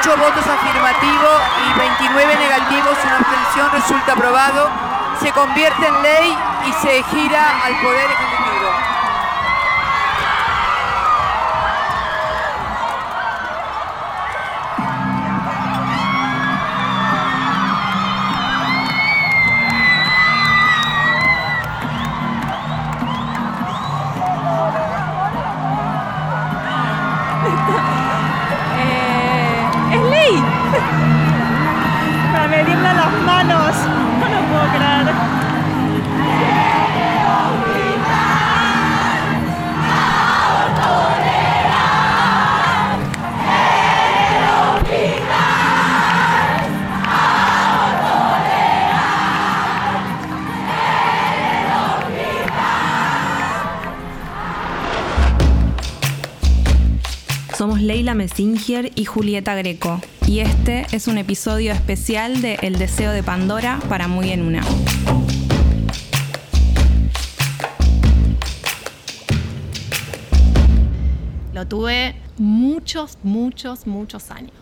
8 votos afirmativos y 29 negativos, una abstención, resulta aprobado. Se convierte en ley y se gira al Poder Ejecutivo. Messinger y Julieta Greco, y este es un episodio especial de El deseo de Pandora para Muy en Una. Lo tuve muchos, muchos, muchos años.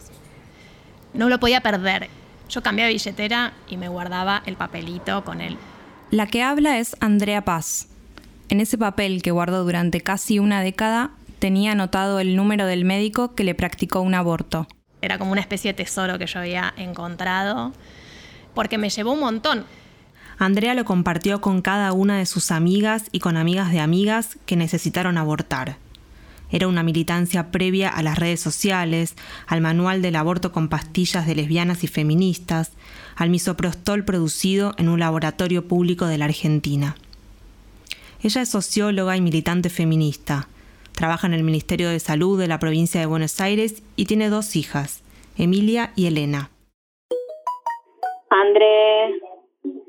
No lo podía perder. Yo cambiaba billetera y me guardaba el papelito con él. La que habla es Andrea Paz. En ese papel que guardó durante casi una década, tenía anotado el número del médico que le practicó un aborto. Era como una especie de tesoro que yo había encontrado, porque me llevó un montón. Andrea lo compartió con cada una de sus amigas y con amigas de amigas que necesitaron abortar. Era una militancia previa a las redes sociales, al manual del aborto con pastillas de lesbianas y feministas, al misoprostol producido en un laboratorio público de la Argentina. Ella es socióloga y militante feminista. Trabaja en el Ministerio de Salud de la provincia de Buenos Aires y tiene dos hijas, Emilia y Elena. André,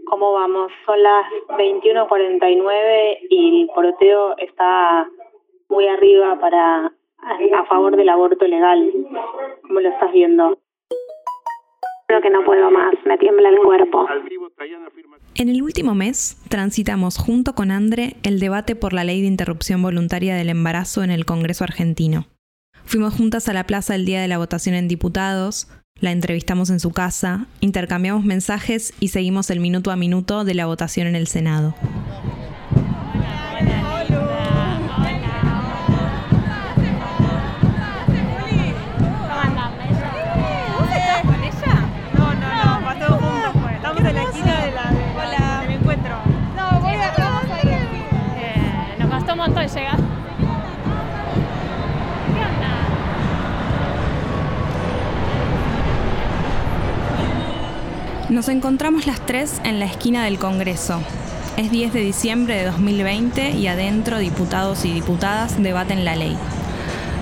¿cómo vamos? Son las 21:49 y el poroteo está muy arriba para a favor del aborto legal. ¿Cómo lo estás viendo? Creo que no puedo más, me tiembla el cuerpo. En el último mes, transitamos junto con Andre el debate por la ley de interrupción voluntaria del embarazo en el Congreso argentino. Fuimos juntas a la plaza el día de la votación en diputados, la entrevistamos en su casa, intercambiamos mensajes y seguimos el minuto a minuto de la votación en el Senado. Nos encontramos las tres en la esquina del Congreso. Es 10 de diciembre de 2020 y adentro diputados y diputadas debaten la ley.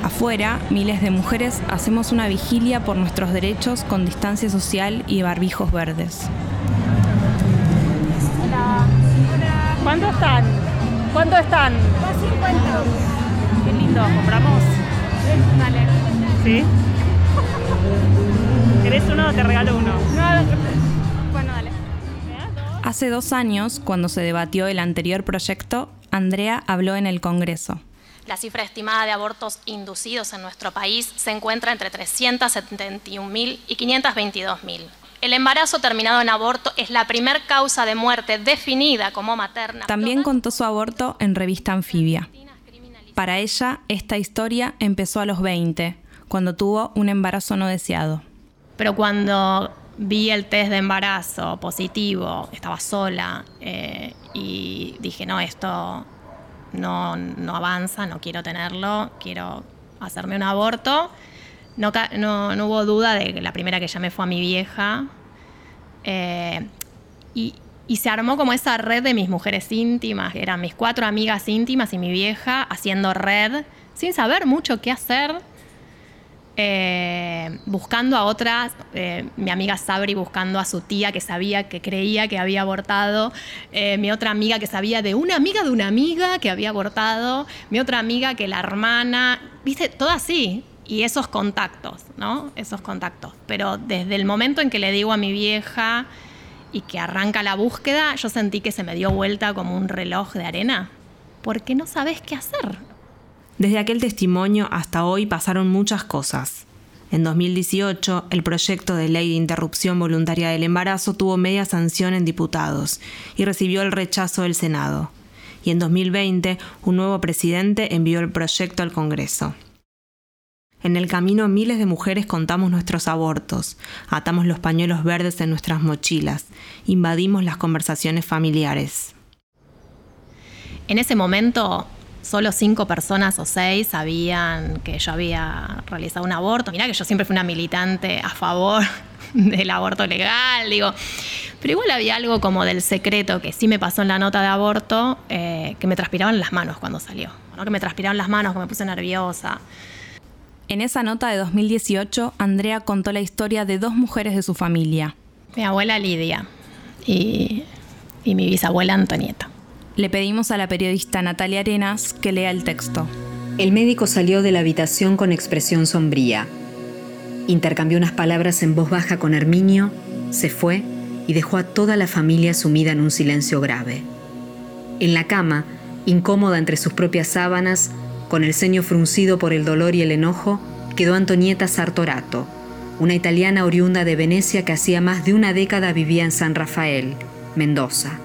Afuera, miles de mujeres hacemos una vigilia por nuestros derechos con distancia social y barbijos verdes. Hola. ¿Cuánto están? ¿Cuánto están? 250. Qué lindo, ¿compramos? Dale. ¿Sí? ¿Querés uno o te regalo uno? No, Hace dos años, cuando se debatió el anterior proyecto, Andrea habló en el Congreso. La cifra estimada de abortos inducidos en nuestro país se encuentra entre 371.000 y 522.000. El embarazo terminado en aborto es la primer causa de muerte definida como materna. También contó su aborto en revista Anfibia. Para ella, esta historia empezó a los 20, cuando tuvo un embarazo no deseado. Pero cuando vi el test de embarazo positivo, estaba sola eh, y dije, no, esto no, no, avanza, no quiero tenerlo, quiero hacerme un aborto. No, no, hubo duda de que la primera que llamé fue a mi vieja. Eh, y, y se armó como esa red de mis mujeres íntimas, eran mis cuatro amigas íntimas y mi vieja haciendo red, sin saber mucho qué hacer eh, buscando a otras, eh, mi amiga Sabri buscando a su tía que sabía, que creía que había abortado, eh, mi otra amiga que sabía de una amiga de una amiga que había abortado, mi otra amiga que la hermana, viste, todo así. Y esos contactos, ¿no? Esos contactos. Pero desde el momento en que le digo a mi vieja y que arranca la búsqueda, yo sentí que se me dio vuelta como un reloj de arena. Porque no sabes qué hacer. Desde aquel testimonio hasta hoy pasaron muchas cosas. En 2018, el proyecto de ley de interrupción voluntaria del embarazo tuvo media sanción en diputados y recibió el rechazo del Senado. Y en 2020, un nuevo presidente envió el proyecto al Congreso. En el camino miles de mujeres contamos nuestros abortos, atamos los pañuelos verdes en nuestras mochilas, invadimos las conversaciones familiares. En ese momento, solo cinco personas o seis sabían que yo había realizado un aborto. Mirá que yo siempre fui una militante a favor del aborto legal, digo. Pero igual había algo como del secreto que sí me pasó en la nota de aborto, eh, que me transpiraban las manos cuando salió. ¿no? Que me transpiraban las manos, que me puse nerviosa. En esa nota de 2018, Andrea contó la historia de dos mujeres de su familia. Mi abuela Lidia y, y mi bisabuela Antonieta. Le pedimos a la periodista Natalia Arenas que lea el texto. El médico salió de la habitación con expresión sombría. Intercambió unas palabras en voz baja con Herminio, se fue y dejó a toda la familia sumida en un silencio grave. En la cama, incómoda entre sus propias sábanas, con el ceño fruncido por el dolor y el enojo, quedó Antonieta Sartorato, una italiana oriunda de Venecia que hacía más de una década vivía en San Rafael, Mendoza.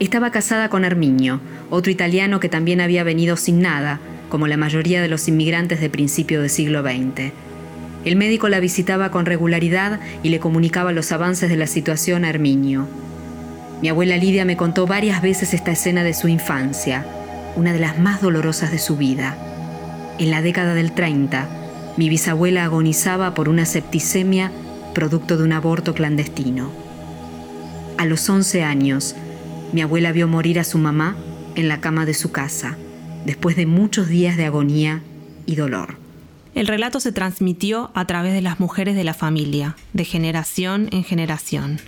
Estaba casada con Herminio, otro italiano que también había venido sin nada, como la mayoría de los inmigrantes de principio del siglo XX. El médico la visitaba con regularidad y le comunicaba los avances de la situación a Herminio. Mi abuela Lidia me contó varias veces esta escena de su infancia, una de las más dolorosas de su vida. En la década del 30, mi bisabuela agonizaba por una septicemia producto de un aborto clandestino. A los 11 años, mi abuela vio morir a su mamá en la cama de su casa, después de muchos días de agonía y dolor. El relato se transmitió a través de las mujeres de la familia, de generación en generación.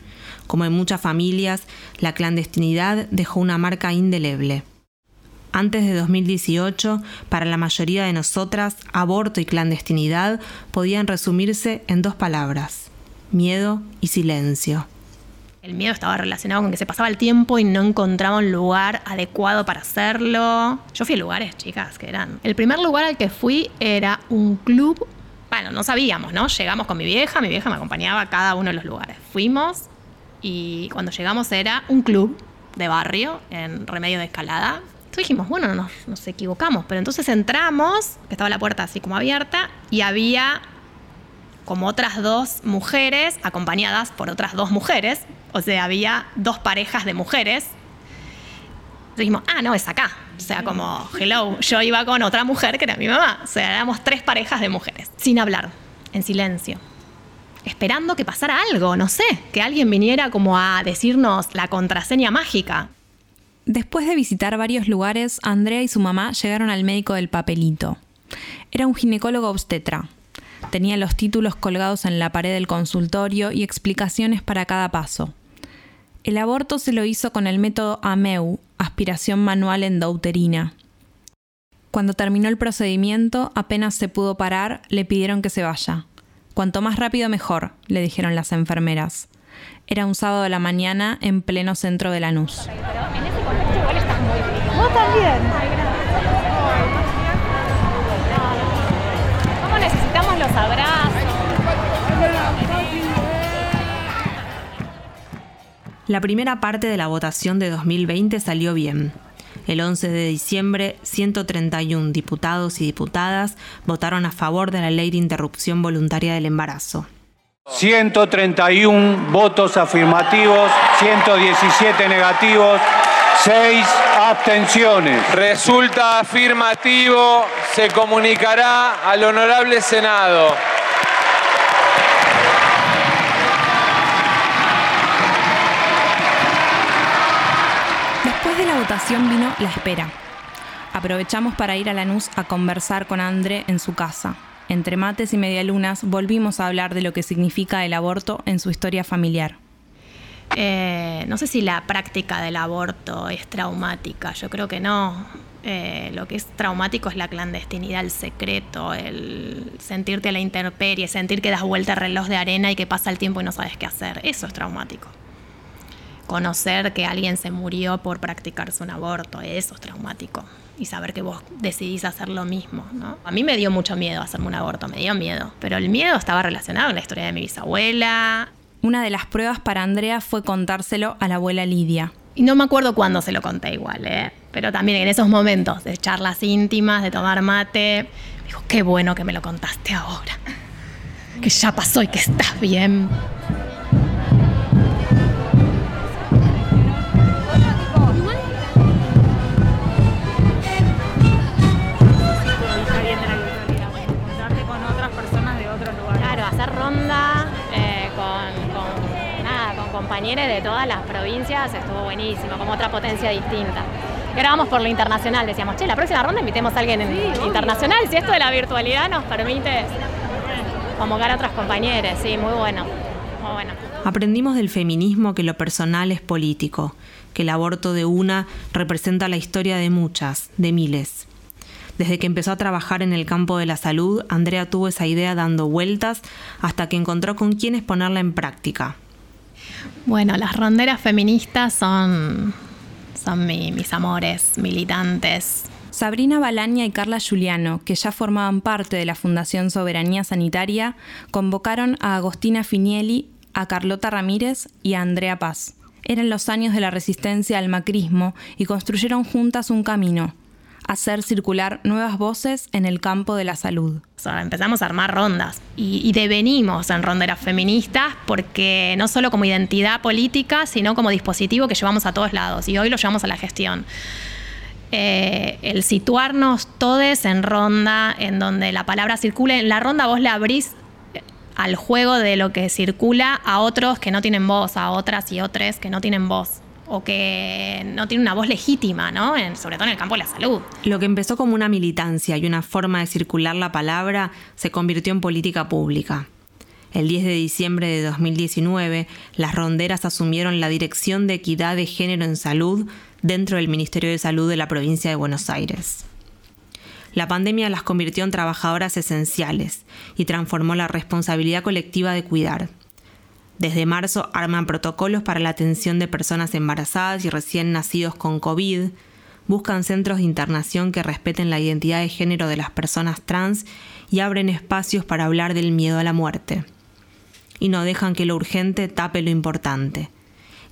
Como en muchas familias, la clandestinidad dejó una marca indeleble. Antes de 2018, para la mayoría de nosotras, aborto y clandestinidad podían resumirse en dos palabras, miedo y silencio. El miedo estaba relacionado con que se pasaba el tiempo y no encontraba un lugar adecuado para hacerlo. Yo fui a lugares, chicas, que eran... El primer lugar al que fui era un club. Bueno, no sabíamos, ¿no? Llegamos con mi vieja, mi vieja me acompañaba a cada uno de los lugares. Fuimos y cuando llegamos era un club de barrio en Remedio de Escalada. Entonces dijimos, bueno, no nos, nos equivocamos, pero entonces entramos, que estaba la puerta así como abierta, y había como otras dos mujeres acompañadas por otras dos mujeres, o sea, había dos parejas de mujeres. Dijimos, ah, no, es acá. O sea, como, hello, yo iba con otra mujer que era mi mamá. O sea, éramos tres parejas de mujeres, sin hablar, en silencio. Esperando que pasara algo, no sé, que alguien viniera como a decirnos la contraseña mágica. Después de visitar varios lugares, Andrea y su mamá llegaron al médico del papelito. Era un ginecólogo obstetra. Tenía los títulos colgados en la pared del consultorio y explicaciones para cada paso. El aborto se lo hizo con el método AMEU, aspiración manual endouterina. Cuando terminó el procedimiento, apenas se pudo parar, le pidieron que se vaya. Cuanto más rápido mejor, le dijeron las enfermeras. Era un sábado de la mañana en pleno centro de Lanús. Vos también. ¿Cómo necesitamos los abrazos? La primera parte de la votación de 2020 salió bien. El 11 de diciembre, 131 diputados y diputadas votaron a favor de la ley de interrupción voluntaria del embarazo. 131 votos afirmativos, 117 negativos, 6 abstenciones. Resulta afirmativo, se comunicará al honorable Senado. Votación vino la espera. Aprovechamos para ir a Lanús a conversar con André en su casa. Entre mates y medialunas volvimos a hablar de lo que significa el aborto en su historia familiar. Eh, no sé si la práctica del aborto es traumática, yo creo que no. Eh, lo que es traumático es la clandestinidad, el secreto, el sentirte a la intemperie, sentir que das vuelta al reloj de arena y que pasa el tiempo y no sabes qué hacer. Eso es traumático. Conocer que alguien se murió por practicarse un aborto, eso es traumático. Y saber que vos decidís hacer lo mismo, ¿no? A mí me dio mucho miedo hacerme un aborto, me dio miedo. Pero el miedo estaba relacionado con la historia de mi bisabuela. Una de las pruebas para Andrea fue contárselo a la abuela Lidia. Y no me acuerdo cuándo se lo conté igual, ¿eh? Pero también en esos momentos de charlas íntimas, de tomar mate, me dijo, qué bueno que me lo contaste ahora. Que ya pasó y que estás bien. Compañeros de todas las provincias estuvo buenísimo, como otra potencia distinta. Y ahora vamos por lo internacional, decíamos, che, la próxima ronda invitemos a alguien en- internacional, si esto de la virtualidad nos permite convocar a otros compañeros, sí, muy bueno, muy bueno. Aprendimos del feminismo que lo personal es político, que el aborto de una representa la historia de muchas, de miles. Desde que empezó a trabajar en el campo de la salud, Andrea tuvo esa idea dando vueltas hasta que encontró con quiénes ponerla en práctica. Bueno, las ronderas feministas son, son mi- mis amores militantes. Sabrina Balaña y Carla Giuliano, que ya formaban parte de la Fundación Soberanía Sanitaria, convocaron a Agostina Finielli, a Carlota Ramírez y a Andrea Paz. Eran los años de la resistencia al macrismo y construyeron juntas un camino, hacer circular nuevas voces en el campo de la salud. Empezamos a armar rondas y, y devenimos en ronderas feministas porque no solo como identidad política, sino como dispositivo que llevamos a todos lados y hoy lo llevamos a la gestión. Eh, el situarnos todos en ronda, en donde la palabra circule, en la ronda vos la abrís eh, al juego de lo que circula a otros que no tienen voz, a otras y otros que no tienen voz o que no tienen una voz legítima, ¿no? En- sobre todo en el campo de la salud. Lo que empezó como una militancia y una forma de circular la palabra se convirtió en política pública. El 10 de diciembre de 2019, las ronderas asumieron la Dirección de Equidad de Género en Salud dentro del Ministerio de Salud de la provincia de Buenos Aires. La pandemia las convirtió en trabajadoras esenciales y transformó la responsabilidad colectiva de cuidar. Desde marzo arman protocolos para la atención de personas embarazadas y recién nacidos con COVID, buscan centros de internación que respeten la identidad de género de las personas trans y abren espacios para hablar del miedo a la muerte. Y no dejan que lo urgente tape lo importante,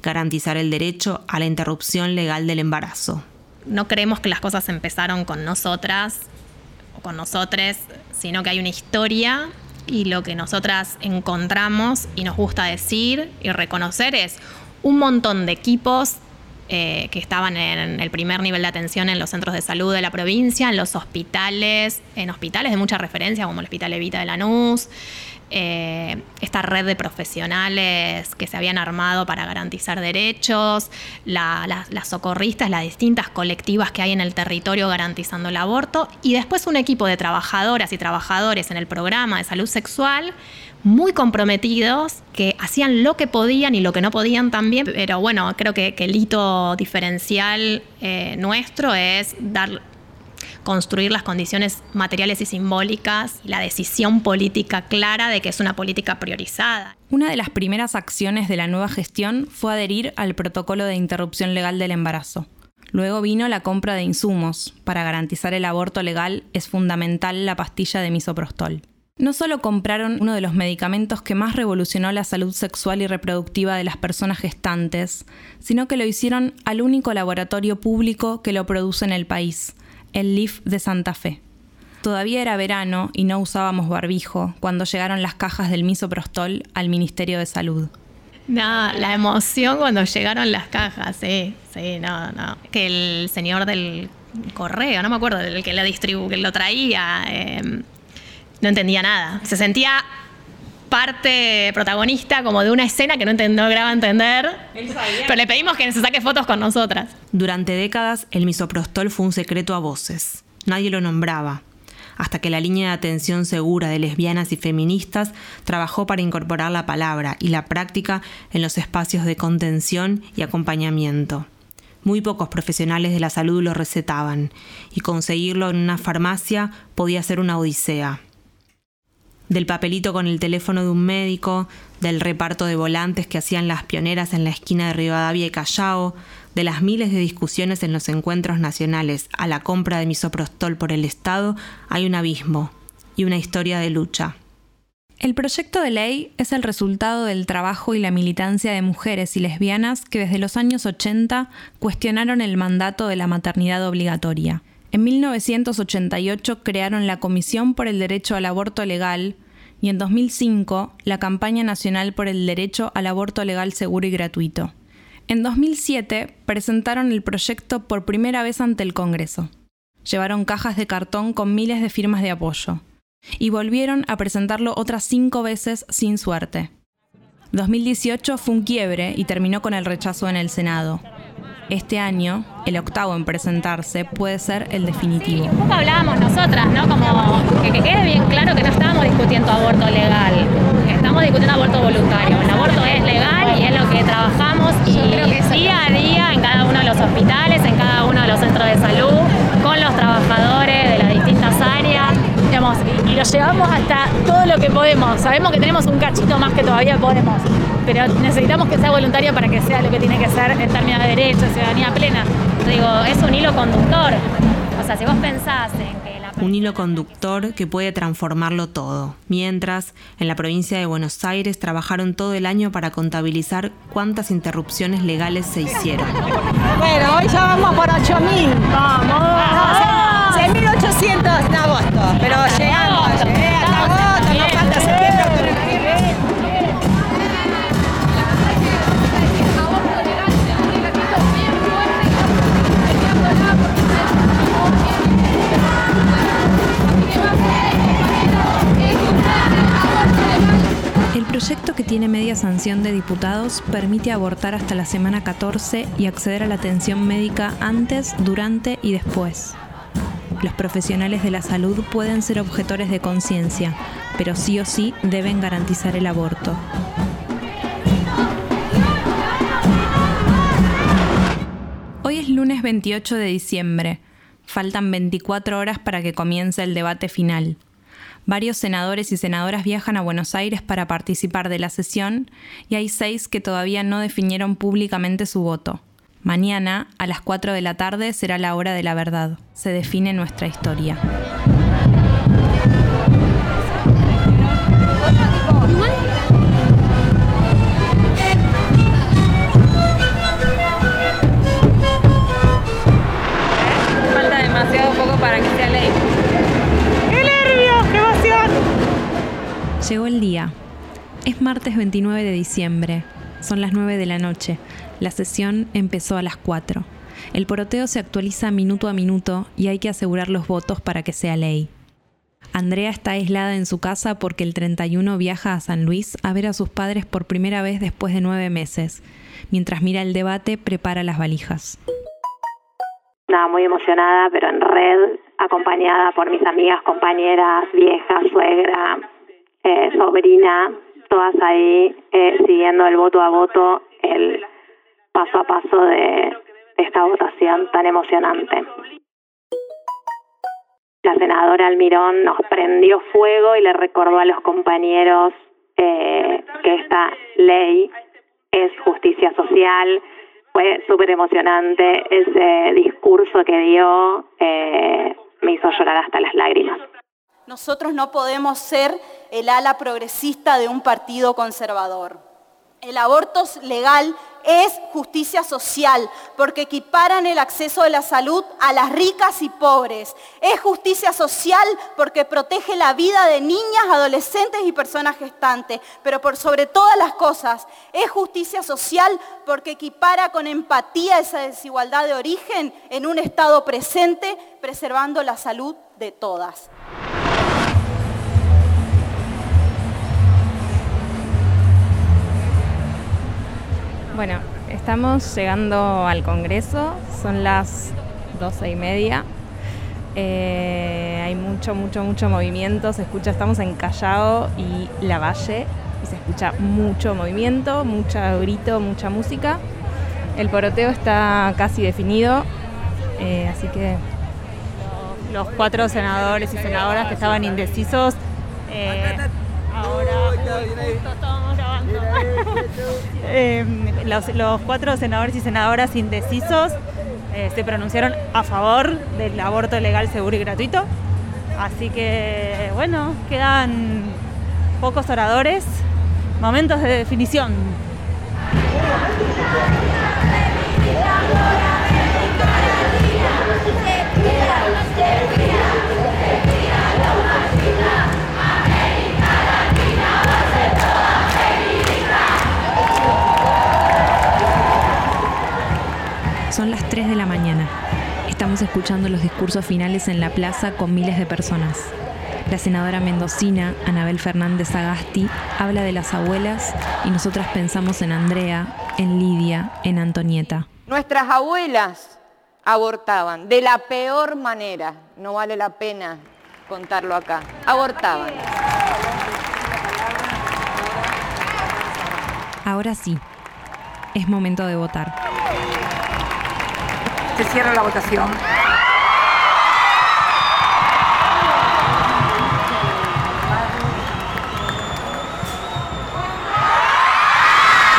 garantizar el derecho a la interrupción legal del embarazo. no creemos que las cosas empezaron con nosotras o con nosotres, sino que hay una historia y lo que nosotras encontramos y nos gusta decir y reconocer es un montón de equipos eh, que estaban en el primer nivel de atención en los centros de salud de la provincia, en los hospitales, en hospitales de mucha referencia como el Hospital Evita de Lanús, eh, esta red de profesionales que se habían armado para garantizar derechos, la- la- las socorristas, las distintas colectivas que hay en el territorio garantizando el aborto, y después un equipo de trabajadoras y trabajadores en el programa de salud sexual muy comprometidos, que hacían lo que podían y lo que no podían también, pero bueno, creo que, que el hito diferencial eh, nuestro es dar construir las condiciones materiales y simbólicas la decisión política clara de que es una política priorizada. Una de las primeras acciones de la nueva gestión fue adherir al protocolo de interrupción legal del embarazo. Luego vino la compra de insumos. Para garantizar el aborto legal es fundamental la pastilla de misoprostol. No solo compraron uno de los medicamentos que más revolucionó la salud sexual y reproductiva de las personas gestantes, sino que lo hicieron al único laboratorio público que lo produce en el país, el LIF de Santa Fe. Todavía era verano y no usábamos barbijo cuando llegaron las cajas del misoprostol al Ministerio de Salud. No, la emoción cuando llegaron las cajas, sí, sí, no, no. Que el señor del correo, no me acuerdo, el que lo distribu que lo traía, eh, no entendía nada. Se sentía parte protagonista como de una escena que no, no lograba entender. Pero le pedimos que se saque fotos con nosotras. Durante décadas, el misoprostol fue un secreto a voces. Nadie lo nombraba. Hasta que la línea de atención segura de lesbianas y feministas trabajó para incorporar la palabra y la práctica en los espacios de contención y acompañamiento. Muy pocos profesionales de la salud lo recetaban, y conseguirlo en una farmacia podía ser una odisea. Del papelito con el teléfono de un médico, del reparto de volantes que hacían las pioneras en la esquina de Rivadavia y Callao, de las miles de discusiones en los encuentros nacionales a la compra de misoprostol por el Estado, hay un abismo y una historia de lucha. El proyecto de ley es el resultado del trabajo y la militancia de mujeres y lesbianas que desde los años 80 cuestionaron el mandato de la maternidad obligatoria. En 1988 crearon la Comisión por el Derecho al Aborto Legal y en 2005 la Campaña Nacional por el Derecho al Aborto Legal Seguro y Gratuito. En 2007 presentaron el proyecto por primera vez ante el Congreso. Llevaron cajas de cartón con miles de firmas de apoyo y volvieron a presentarlo otras cinco veces sin suerte. 2018 fue un quiebre y terminó con el rechazo en el Senado. Este año, el octavo en presentarse puede ser el definitivo. Un poco hablábamos nosotras, ¿no? Como que, que quede bien claro que no estamos discutiendo aborto legal, estamos discutiendo aborto voluntario. El aborto es legal y es lo que trabajamos y día a día en cada uno de los hospitales, en cada uno de los centros de salud, con los trabajadores de las distintas áreas y, lo llevamos hasta todo lo que podemos. Sabemos que tenemos un cachito más que todavía podemos, pero necesitamos que sea voluntario para que sea lo que tiene que ser en términos de derechos, ciudadanía plena. Digo, es un hilo conductor. O sea, si vos pensás en que un hilo conductor que puede transformarlo todo. Mientras, en la provincia de Buenos Aires trabajaron todo el año para contabilizar cuántas interrupciones legales se hicieron. Bueno, hoy ya vamos por 8.000. Vamos. Proyecto que tiene media sanción de diputados permite abortar hasta la semana 14 y acceder a la atención médica antes, durante y después. Los profesionales de la salud pueden ser objetores de conciencia, pero sí o sí deben garantizar el aborto. Hoy es lunes 28 de diciembre. Faltan 24 horas para que comience el debate final. Varios senadores y senadoras viajan a Buenos Aires para participar de la sesión y hay seis que todavía no definieron públicamente su voto. Mañana, a las 4 de la tarde, será la hora de la verdad. Se define nuestra historia. Llegó el día. Es martes 29 de diciembre. Son las 9 de la noche. La sesión empezó a las 4. El poroteo se actualiza minuto a minuto y hay que asegurar los votos para que sea ley. Andrea está aislada en su casa porque el 31 viaja a San Luis a ver a sus padres por primera vez después de nueve meses. Mientras mira el debate, prepara las valijas. Muy emocionada, pero en red, acompañada por mis amigas, compañeras, vieja, suegra, eh, sobrina, todas ahí eh, siguiendo el voto a voto, el paso a paso de esta votación tan emocionante. La senadora Almirón nos prendió fuego y le recordó a los compañeros eh, que esta ley es justicia social. Fue súper emocionante ese discurso que dio, eh, me hizo llorar hasta las lágrimas. Nosotros no podemos ser el ala progresista de un partido conservador. El aborto legal es justicia social, porque equiparan el acceso de la salud a las ricas y pobres. Es justicia social porque protege la vida de niñas, adolescentes y personas gestantes. Pero por sobre todas las cosas, es justicia social porque equipara con empatía esa desigualdad de origen en un estado presente, preservando la salud de todas. Bueno, estamos llegando al Congreso, son las doce y media. Eh, hay mucho, mucho, mucho movimiento. Se escucha, estamos en Callao y La Valle y se escucha mucho movimiento, mucho grito, mucha música. El poroteo está casi definido, eh, así que los cuatro senadores y senadoras que estaban indecisos Eh, ahora. Eh, los, los cuatro senadores y senadoras indecisos eh, se pronunciaron a favor del aborto legal, seguro y gratuito. Así que, bueno, quedan pocos oradores, momentos de definición. Son las 3 de la mañana. Estamos escuchando los discursos finales en la plaza con miles de personas. La senadora mendocina, Anabel Fernández Agasti, habla de las abuelas y nosotras pensamos en Andrea, en Lidia, en Antonieta. Nuestras abuelas abortaban de la peor manera, no vale la pena contarlo acá, abortaban. Ahora sí, es momento de votar. Se cierra la votación.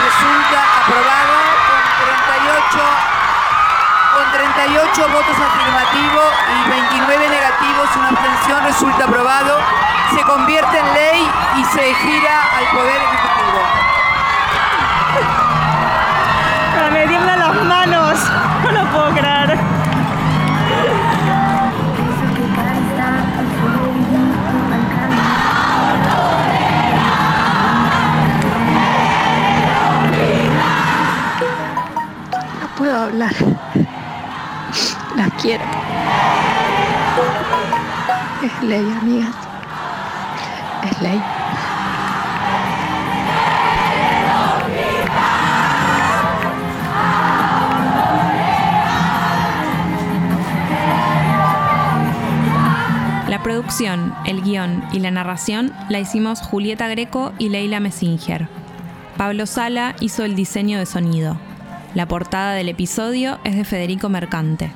Resulta aprobado con 38, con 38 votos afirmativos y 29 negativos, una abstención resulta aprobado. Se convierte en ley y se gira al Poder Ley, amigas. Es ley. La producción, el guion y la narración la hicimos Julieta Greco y Leila Messinger. Pablo Sala hizo el diseño de sonido. La portada del episodio es de Federico Mercante.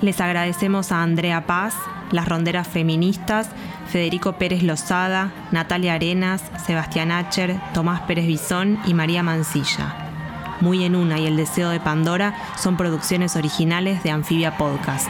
Les agradecemos a Andrea Paz, las ronderas feministas, Federico Pérez Lozada, Natalia Arenas, Sebastián Acher, Tomás Pérez Bisón y María Mancilla. Muy en una y El Deseo de Pandora son producciones originales de Anfibia Podcast.